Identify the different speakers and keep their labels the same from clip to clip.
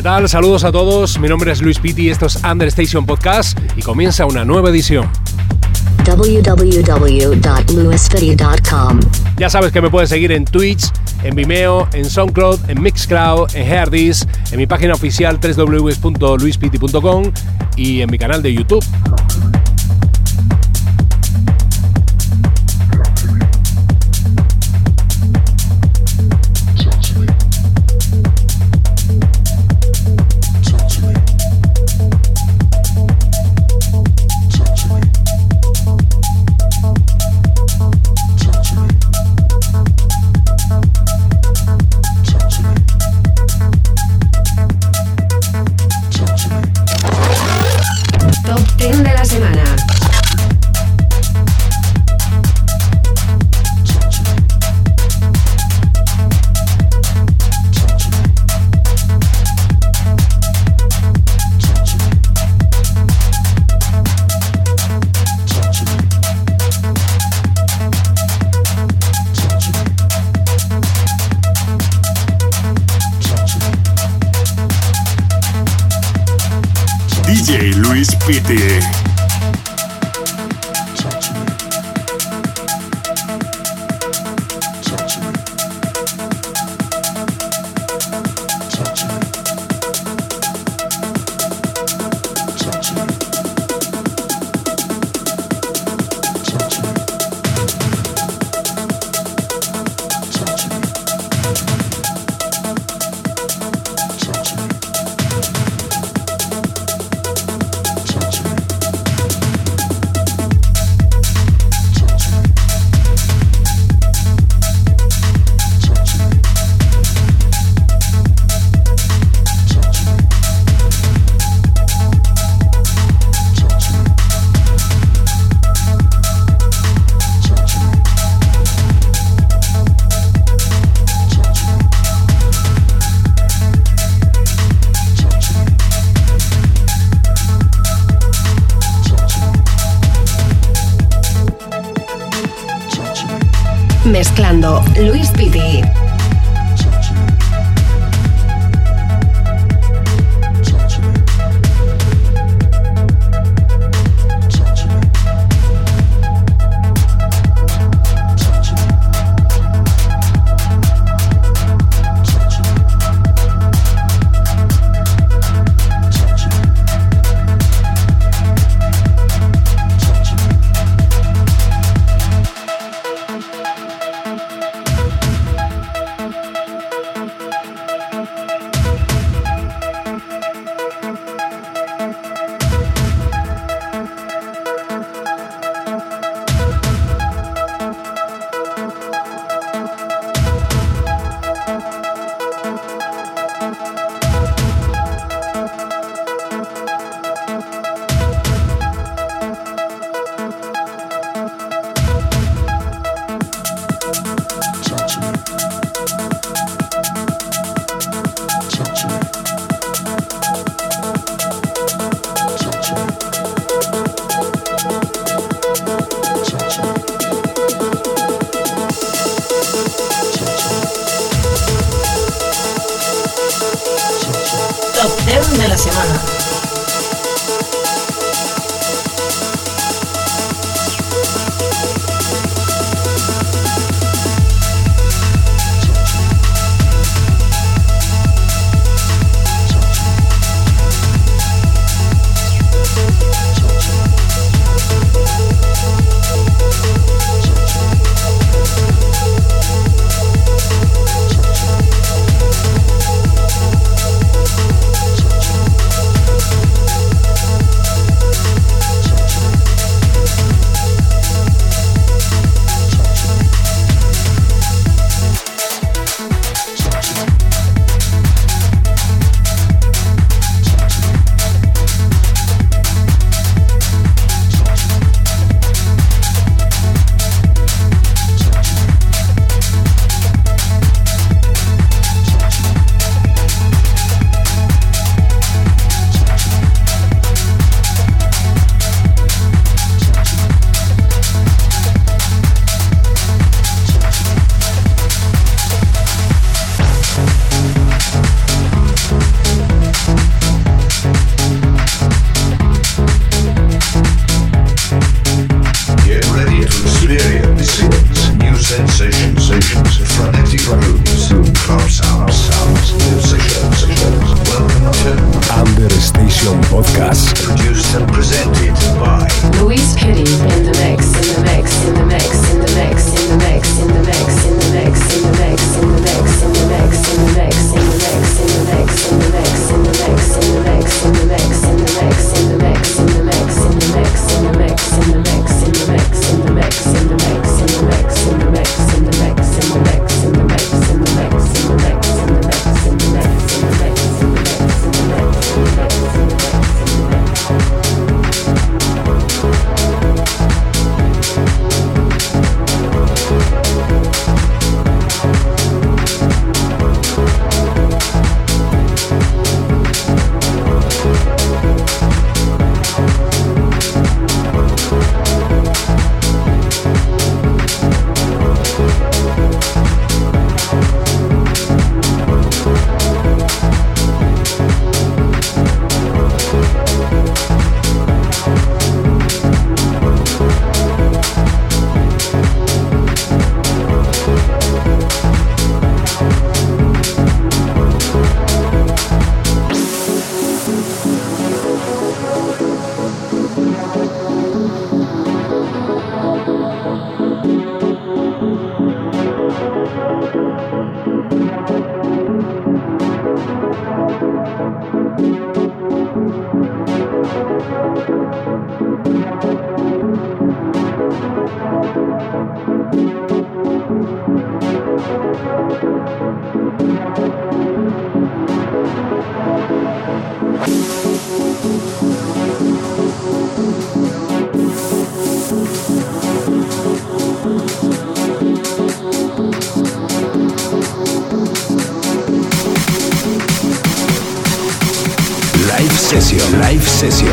Speaker 1: ¿Qué tal? Saludos a todos. Mi nombre es Luis Pitti, esto es Understation Podcast y comienza una nueva edición.
Speaker 2: www.lewisfitty.com.
Speaker 1: Ya sabes que me puedes seguir en Twitch, en Vimeo, en SoundCloud, en Mixcloud, en Herdis, en mi página oficial www.luispitti.com y en mi canal de YouTube.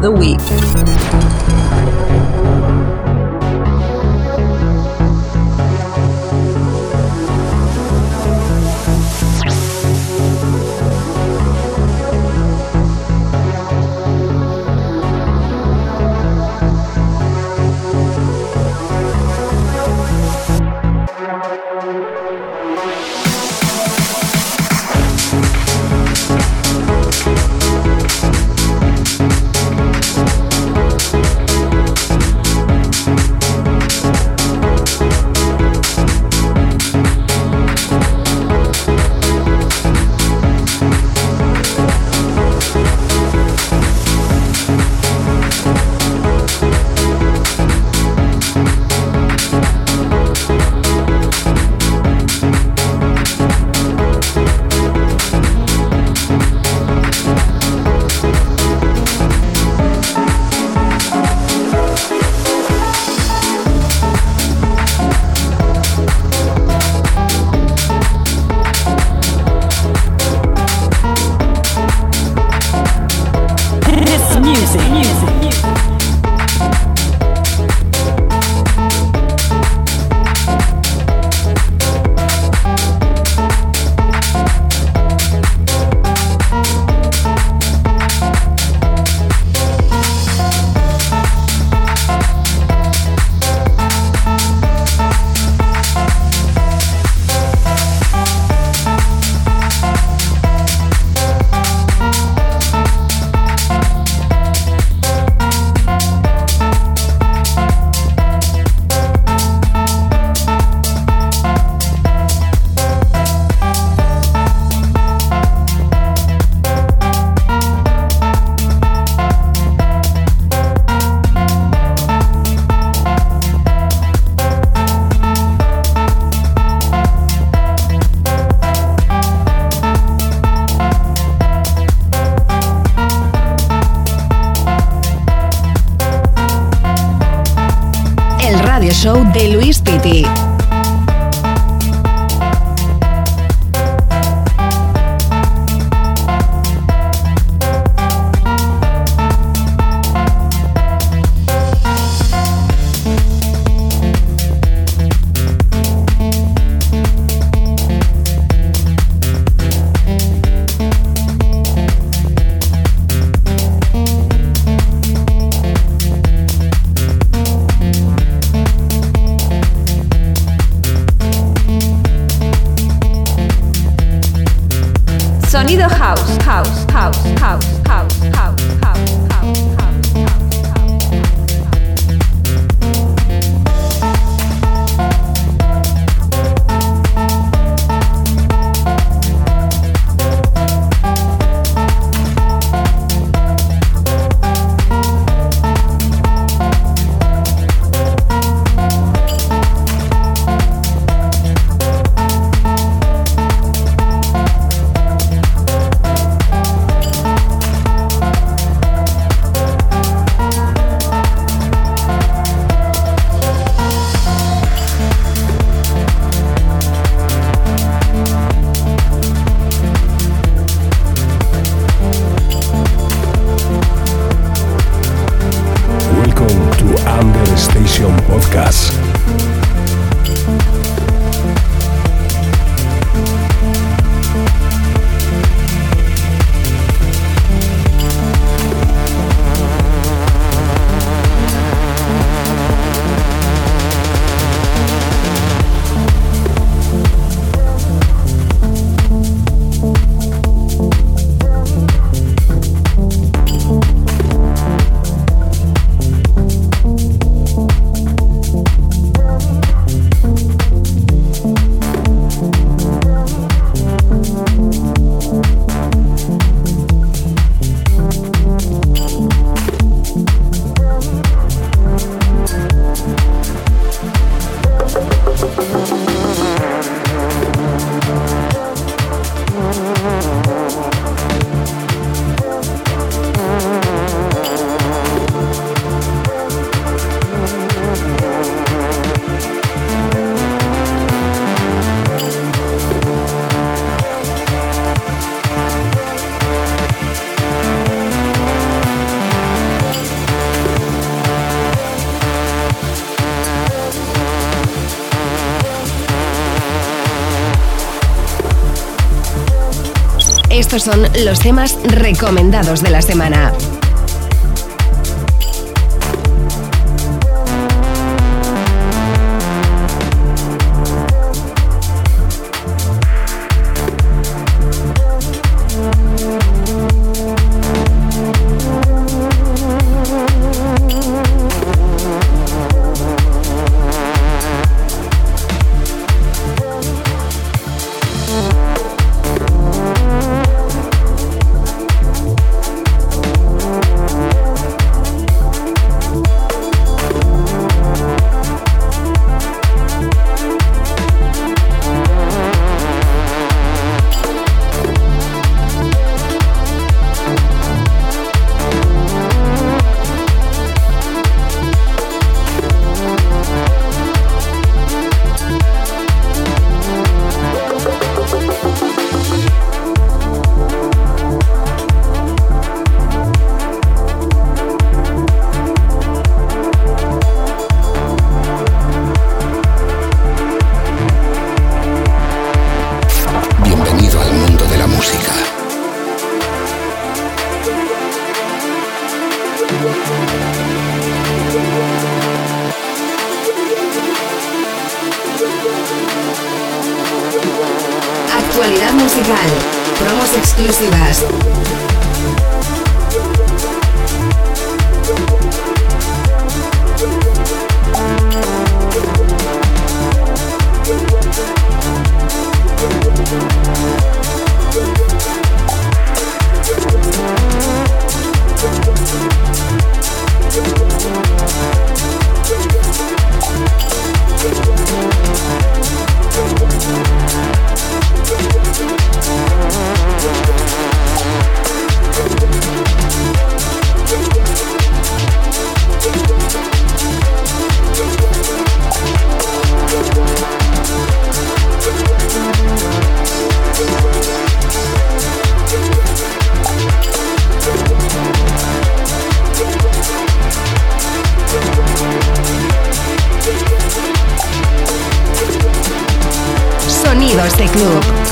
Speaker 3: the week. Beat. Podcast.
Speaker 4: Estos son los temas recomendados de la semana. Sonidos de club.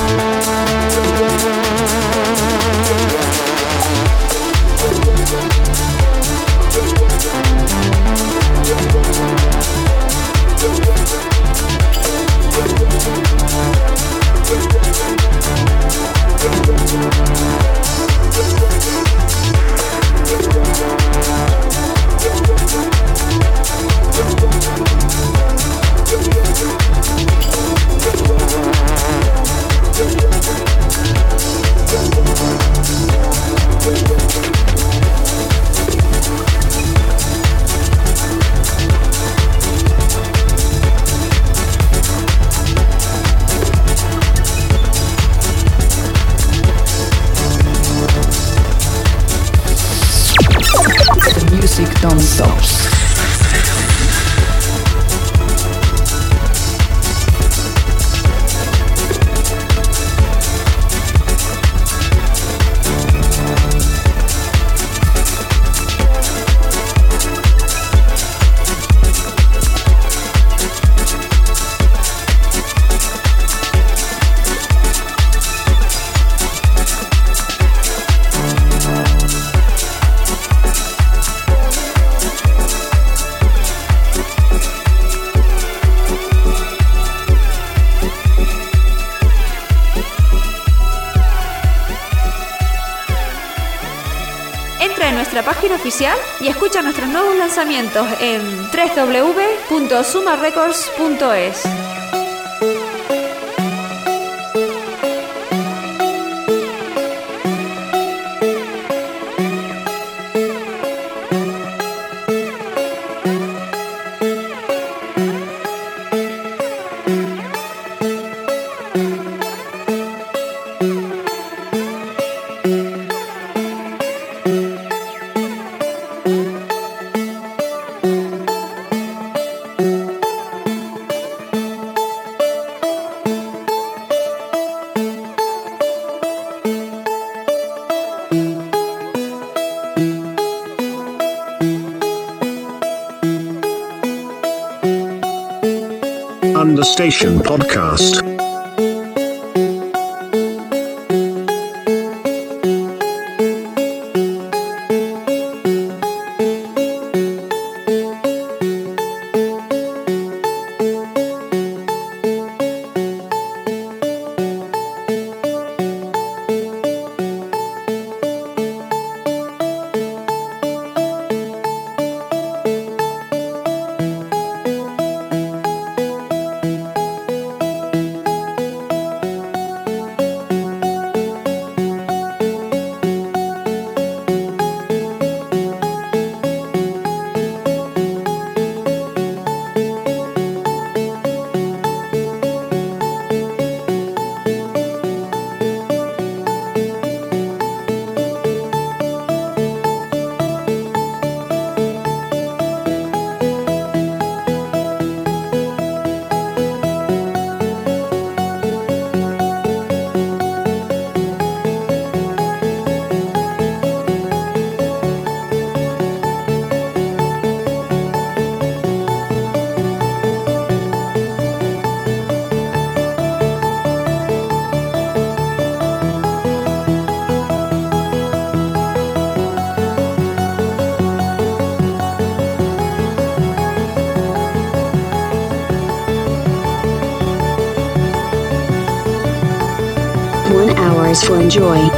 Speaker 3: Lanzamientos en www.sumarecords.es.
Speaker 5: Understation Podcast.
Speaker 4: to enjoy.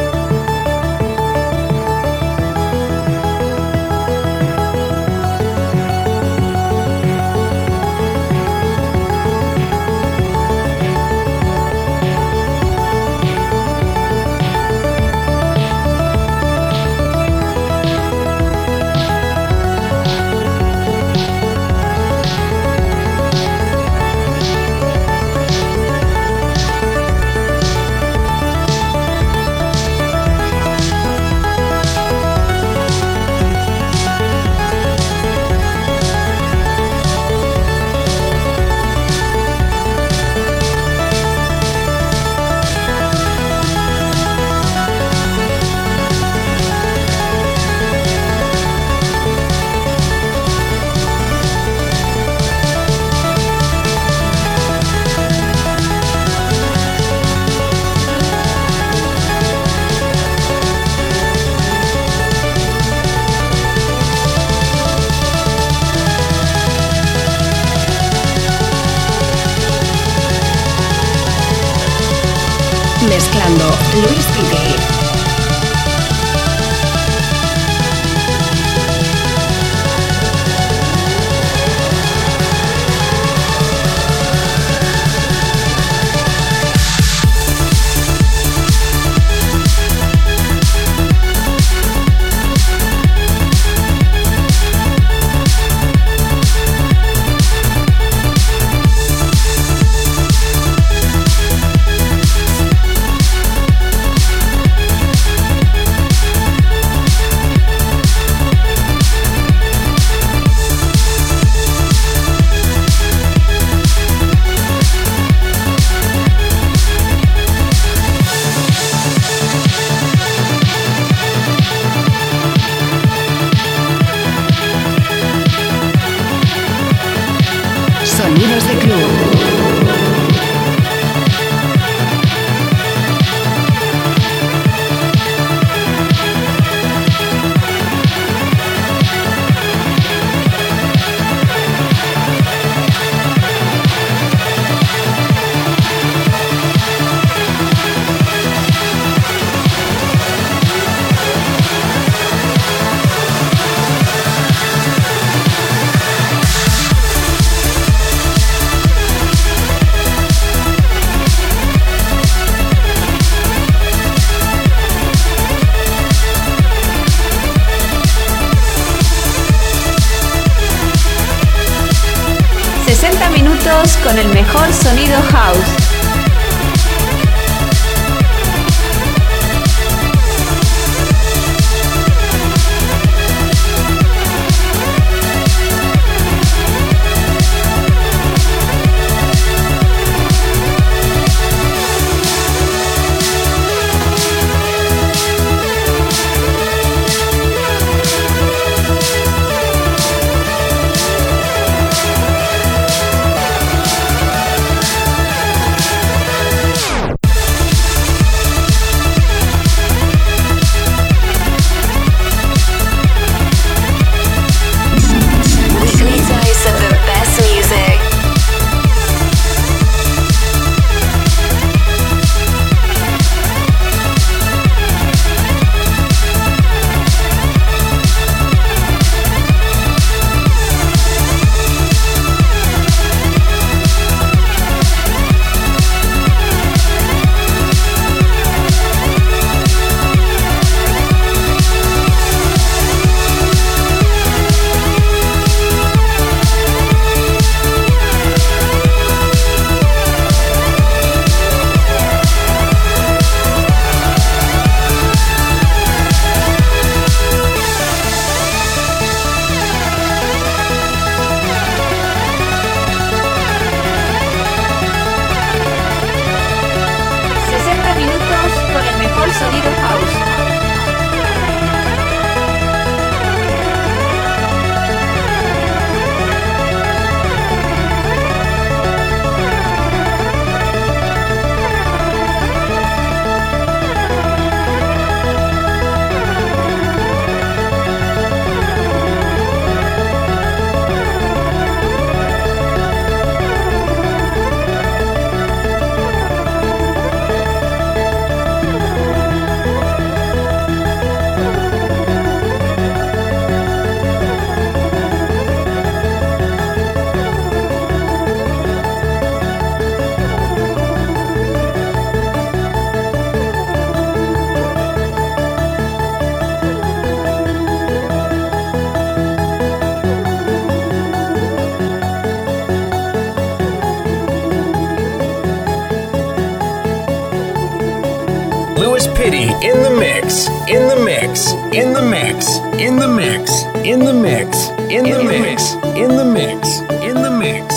Speaker 6: Joyce Pity in the mix, in the mix, in the mix, in the mix, in the mix, in the mix, in the mix, in the mix.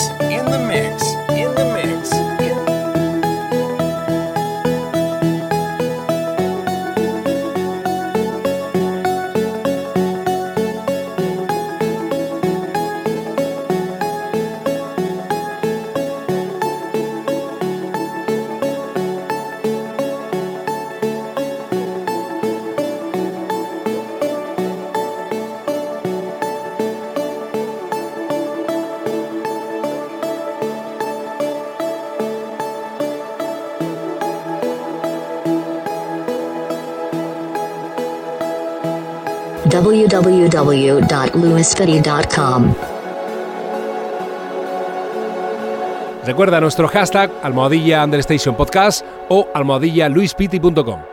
Speaker 7: Recuerda nuestro hashtag almohadilla understation podcast o almohadilla luispiti.com.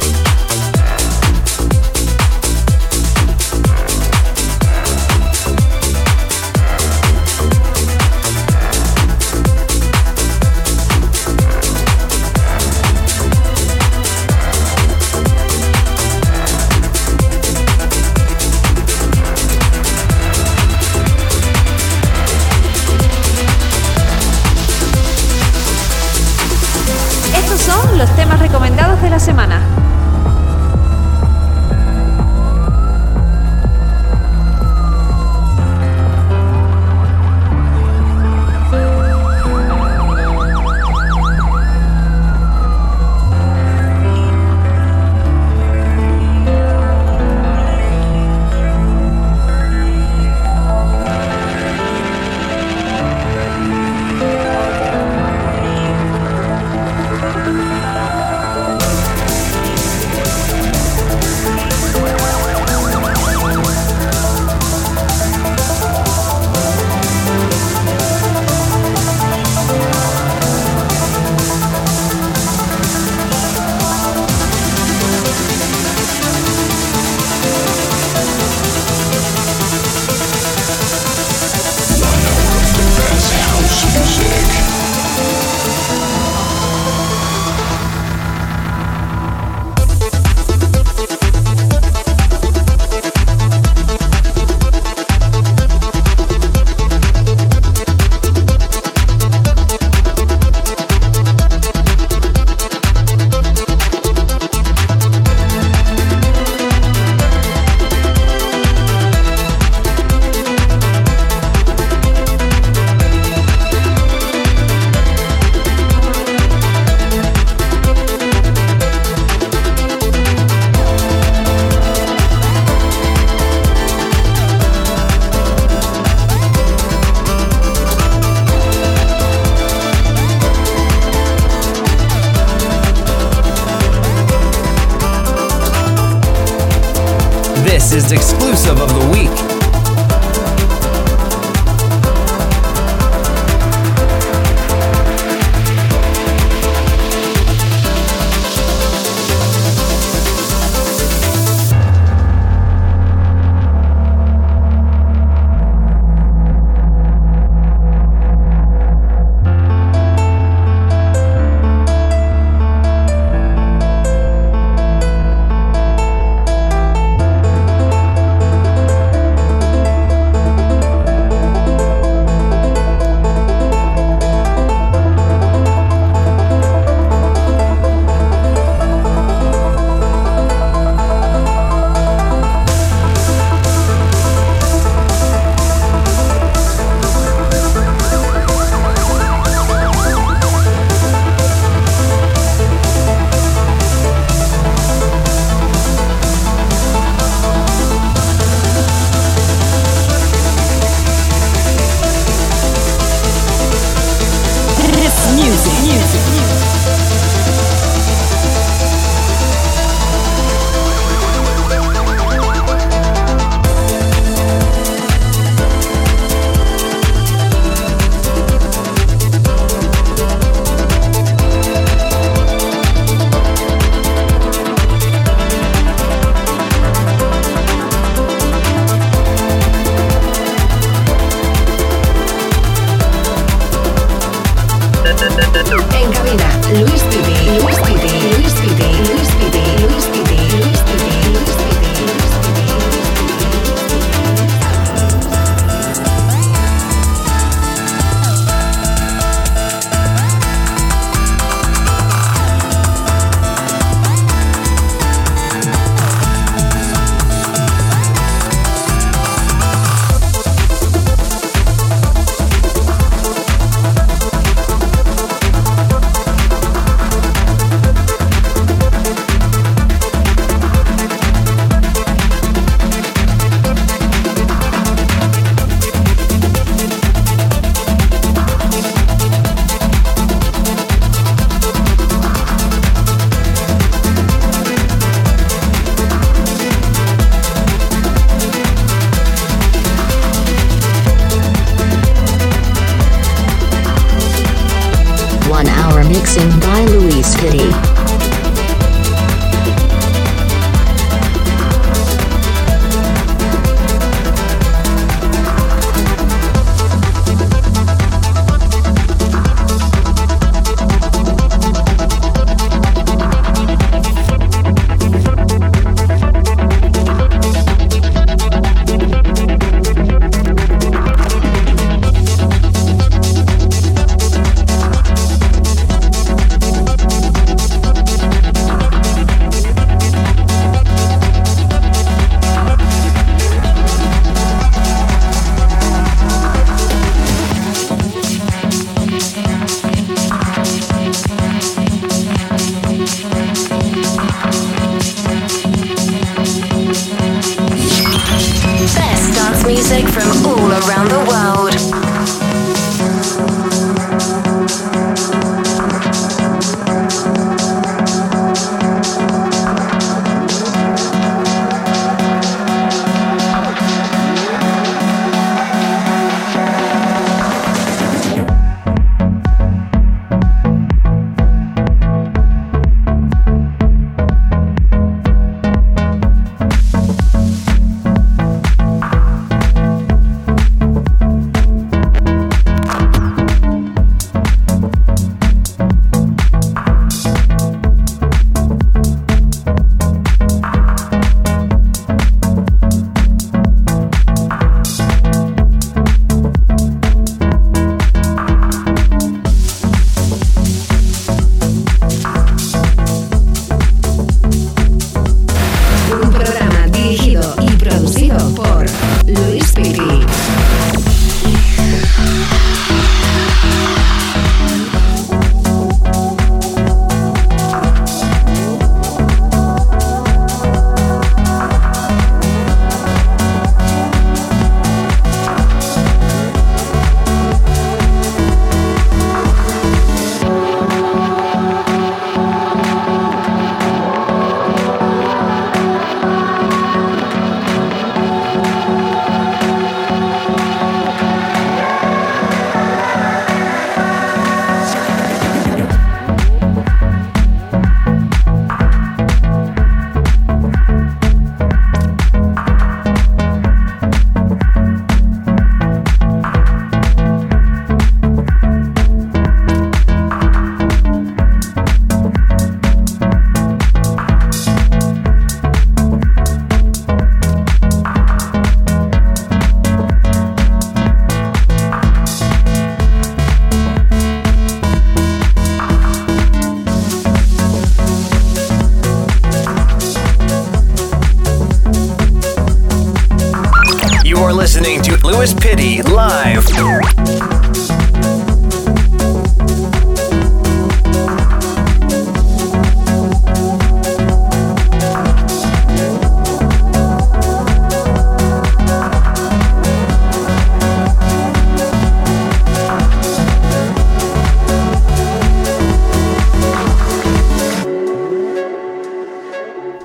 Speaker 6: City.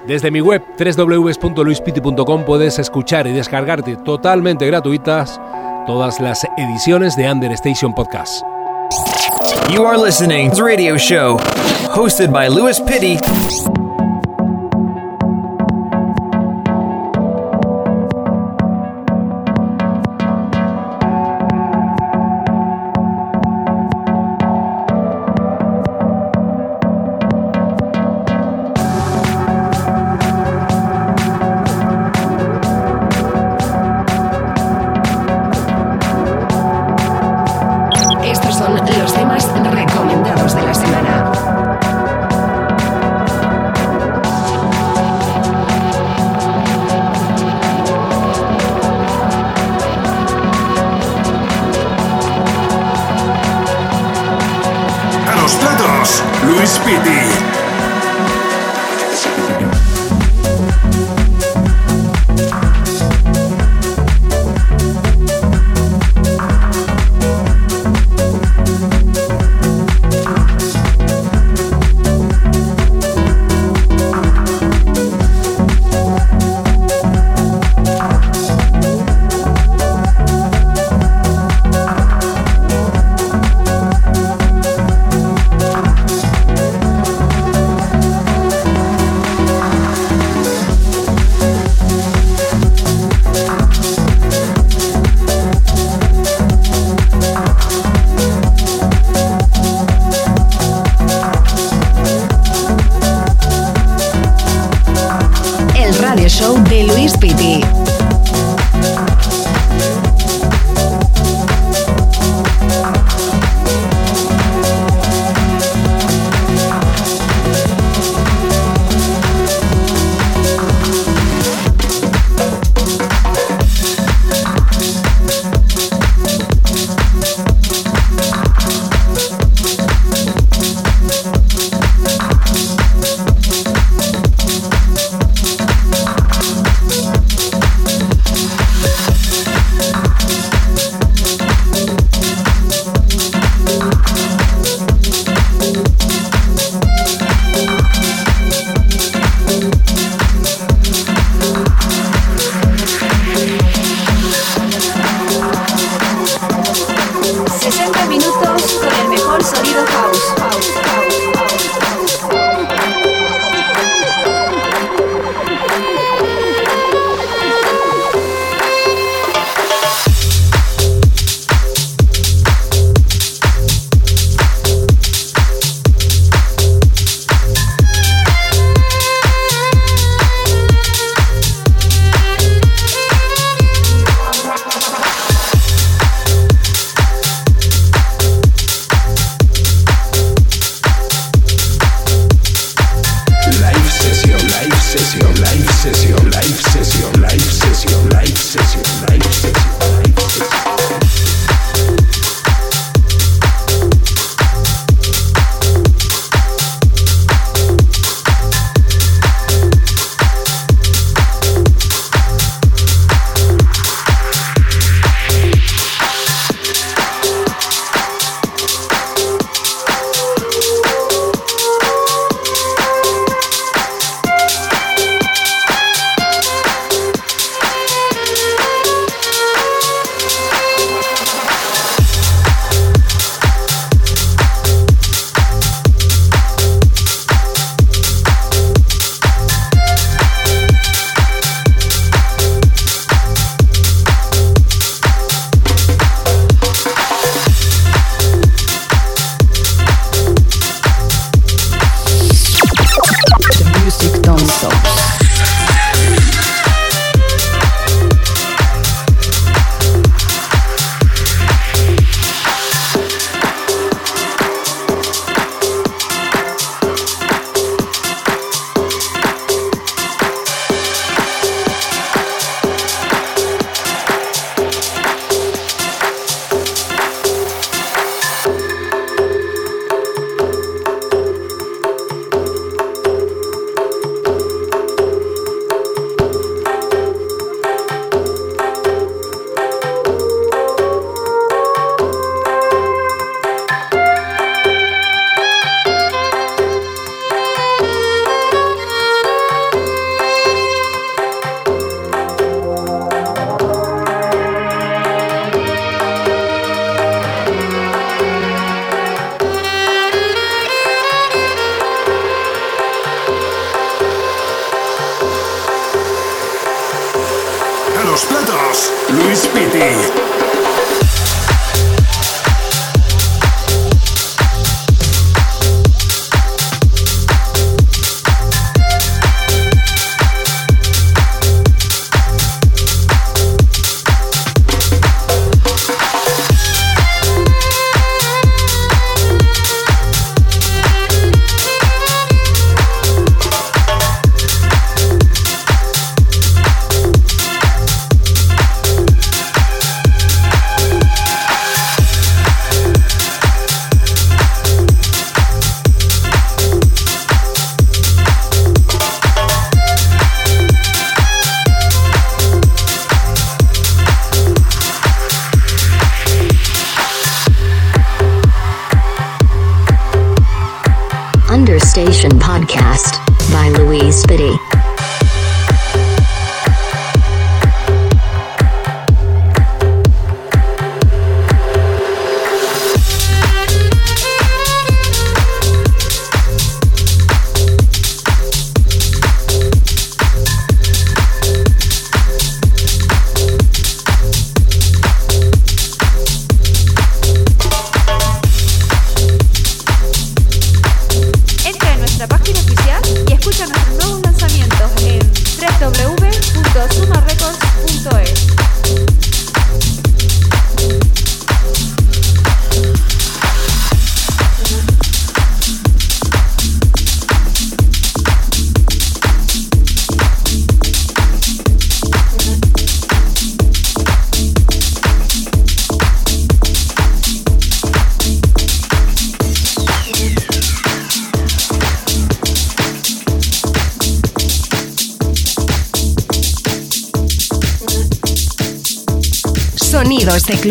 Speaker 1: Desde mi web www.luispiti.com puedes escuchar y descargarte totalmente gratuitas todas las ediciones de Understation Podcast.
Speaker 6: You are listening to radio show hosted by Louis Pitty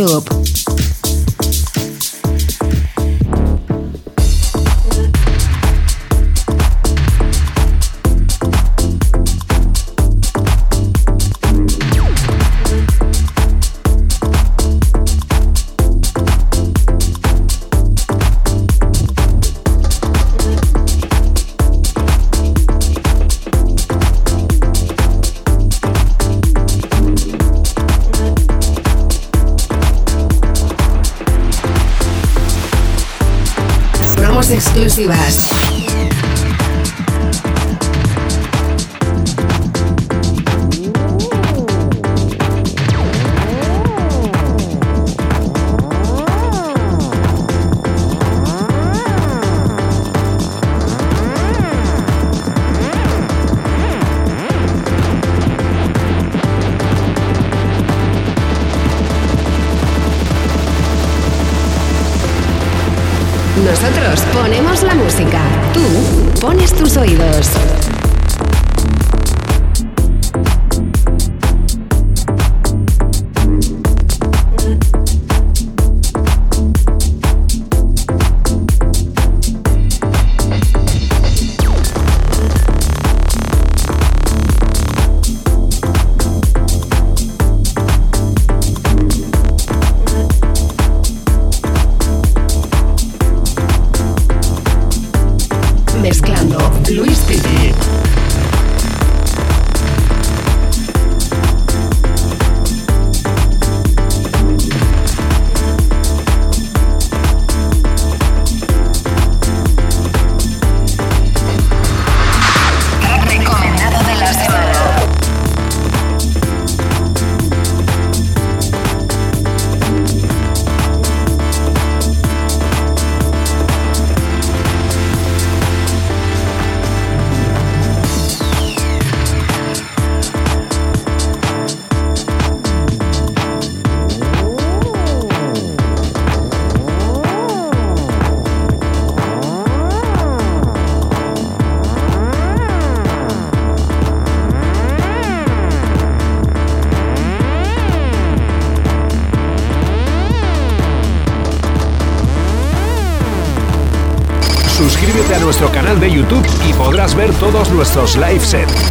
Speaker 4: Europe. Exclusivas.
Speaker 8: Ver todos nuestros live sets.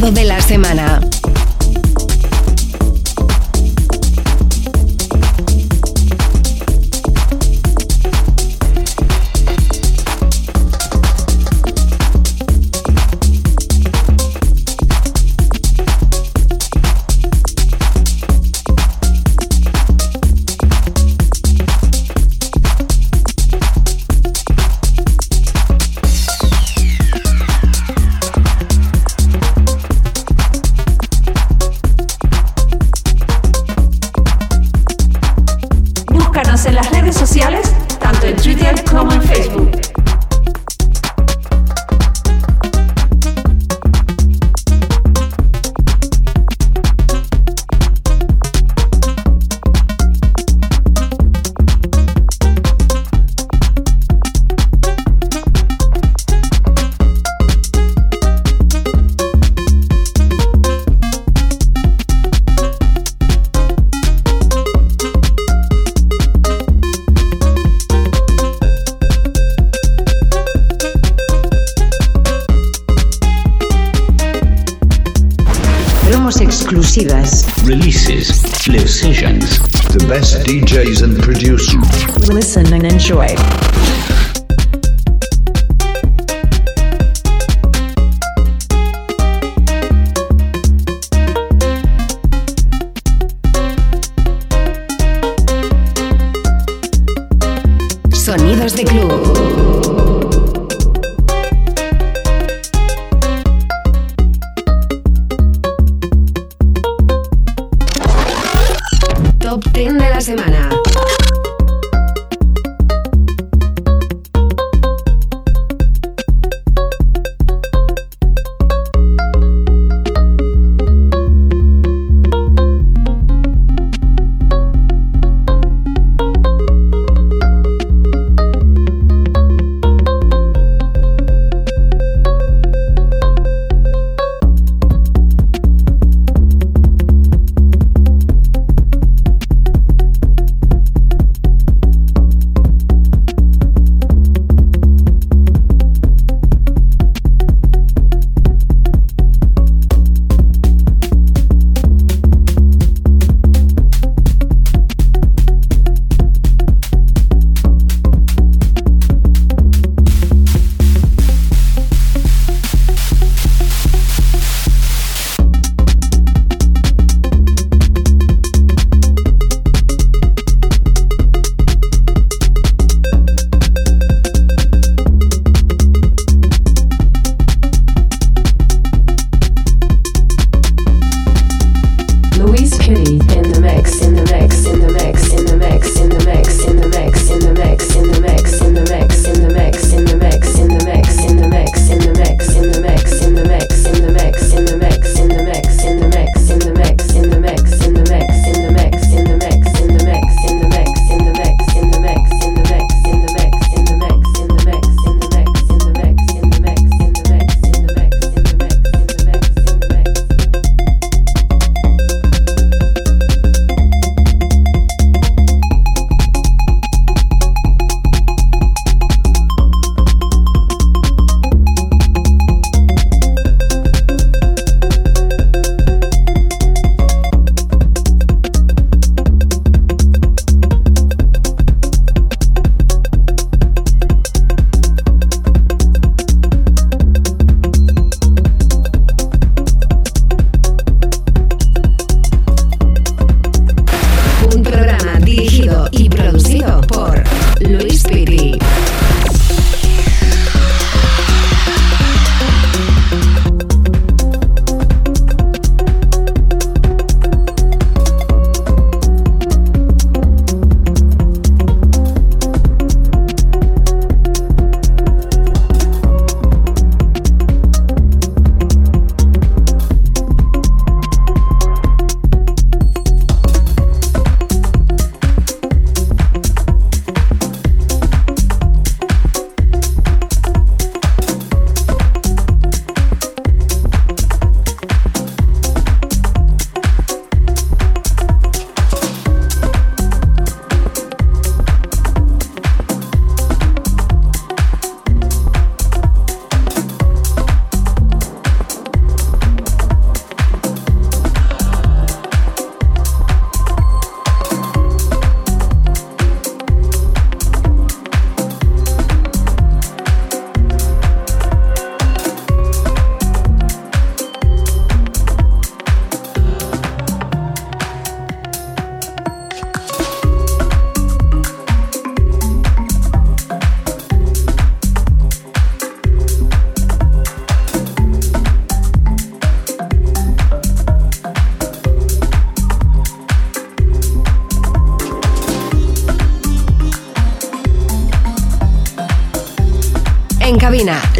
Speaker 4: Recomendado de la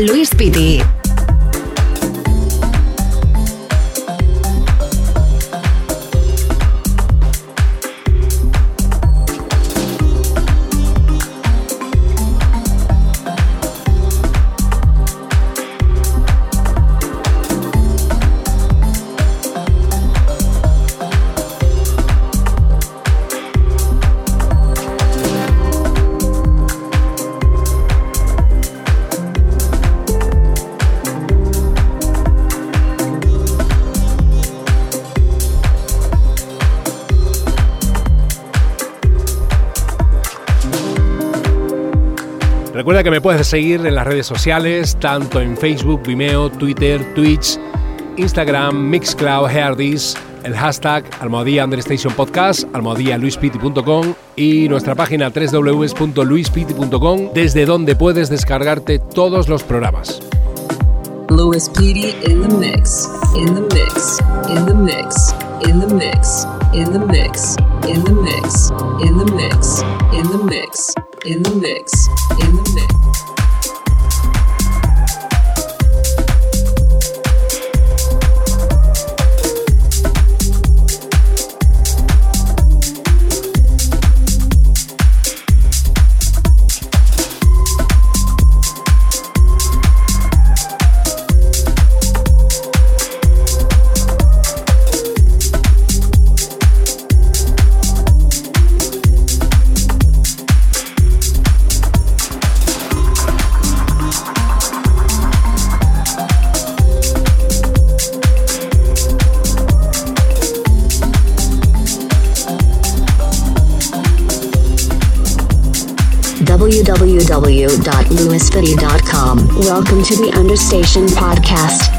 Speaker 4: Luis Piti.
Speaker 1: Que me puedes seguir en las redes sociales, tanto en Facebook, Vimeo, Twitter, Twitch, Instagram, Mixcloud, Herdis, el hashtag Almohadía Understation Podcast, almohadíaluispiti.com y nuestra página www.luispiti.com, desde donde puedes descargarte todos los programas.
Speaker 9: Luis Piti in the mix, in the mix, in the mix, in the mix, in the mix, in the mix, in the mix, in the mix, in the mix, in the mix.
Speaker 2: Welcome to the Understation Podcast.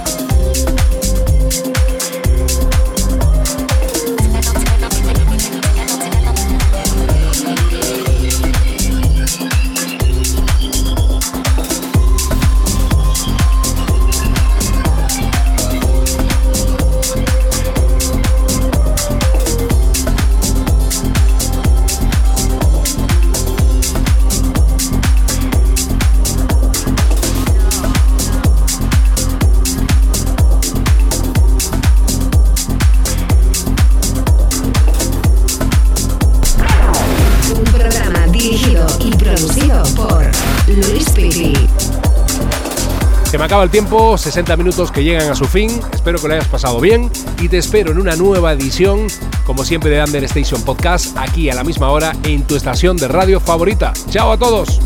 Speaker 1: Acaba el tiempo, 60 minutos que llegan a su fin. Espero que lo hayas pasado bien y te espero en una nueva edición, como siempre, de Under Station Podcast, aquí a la misma hora en tu estación de radio favorita. ¡Chao a todos!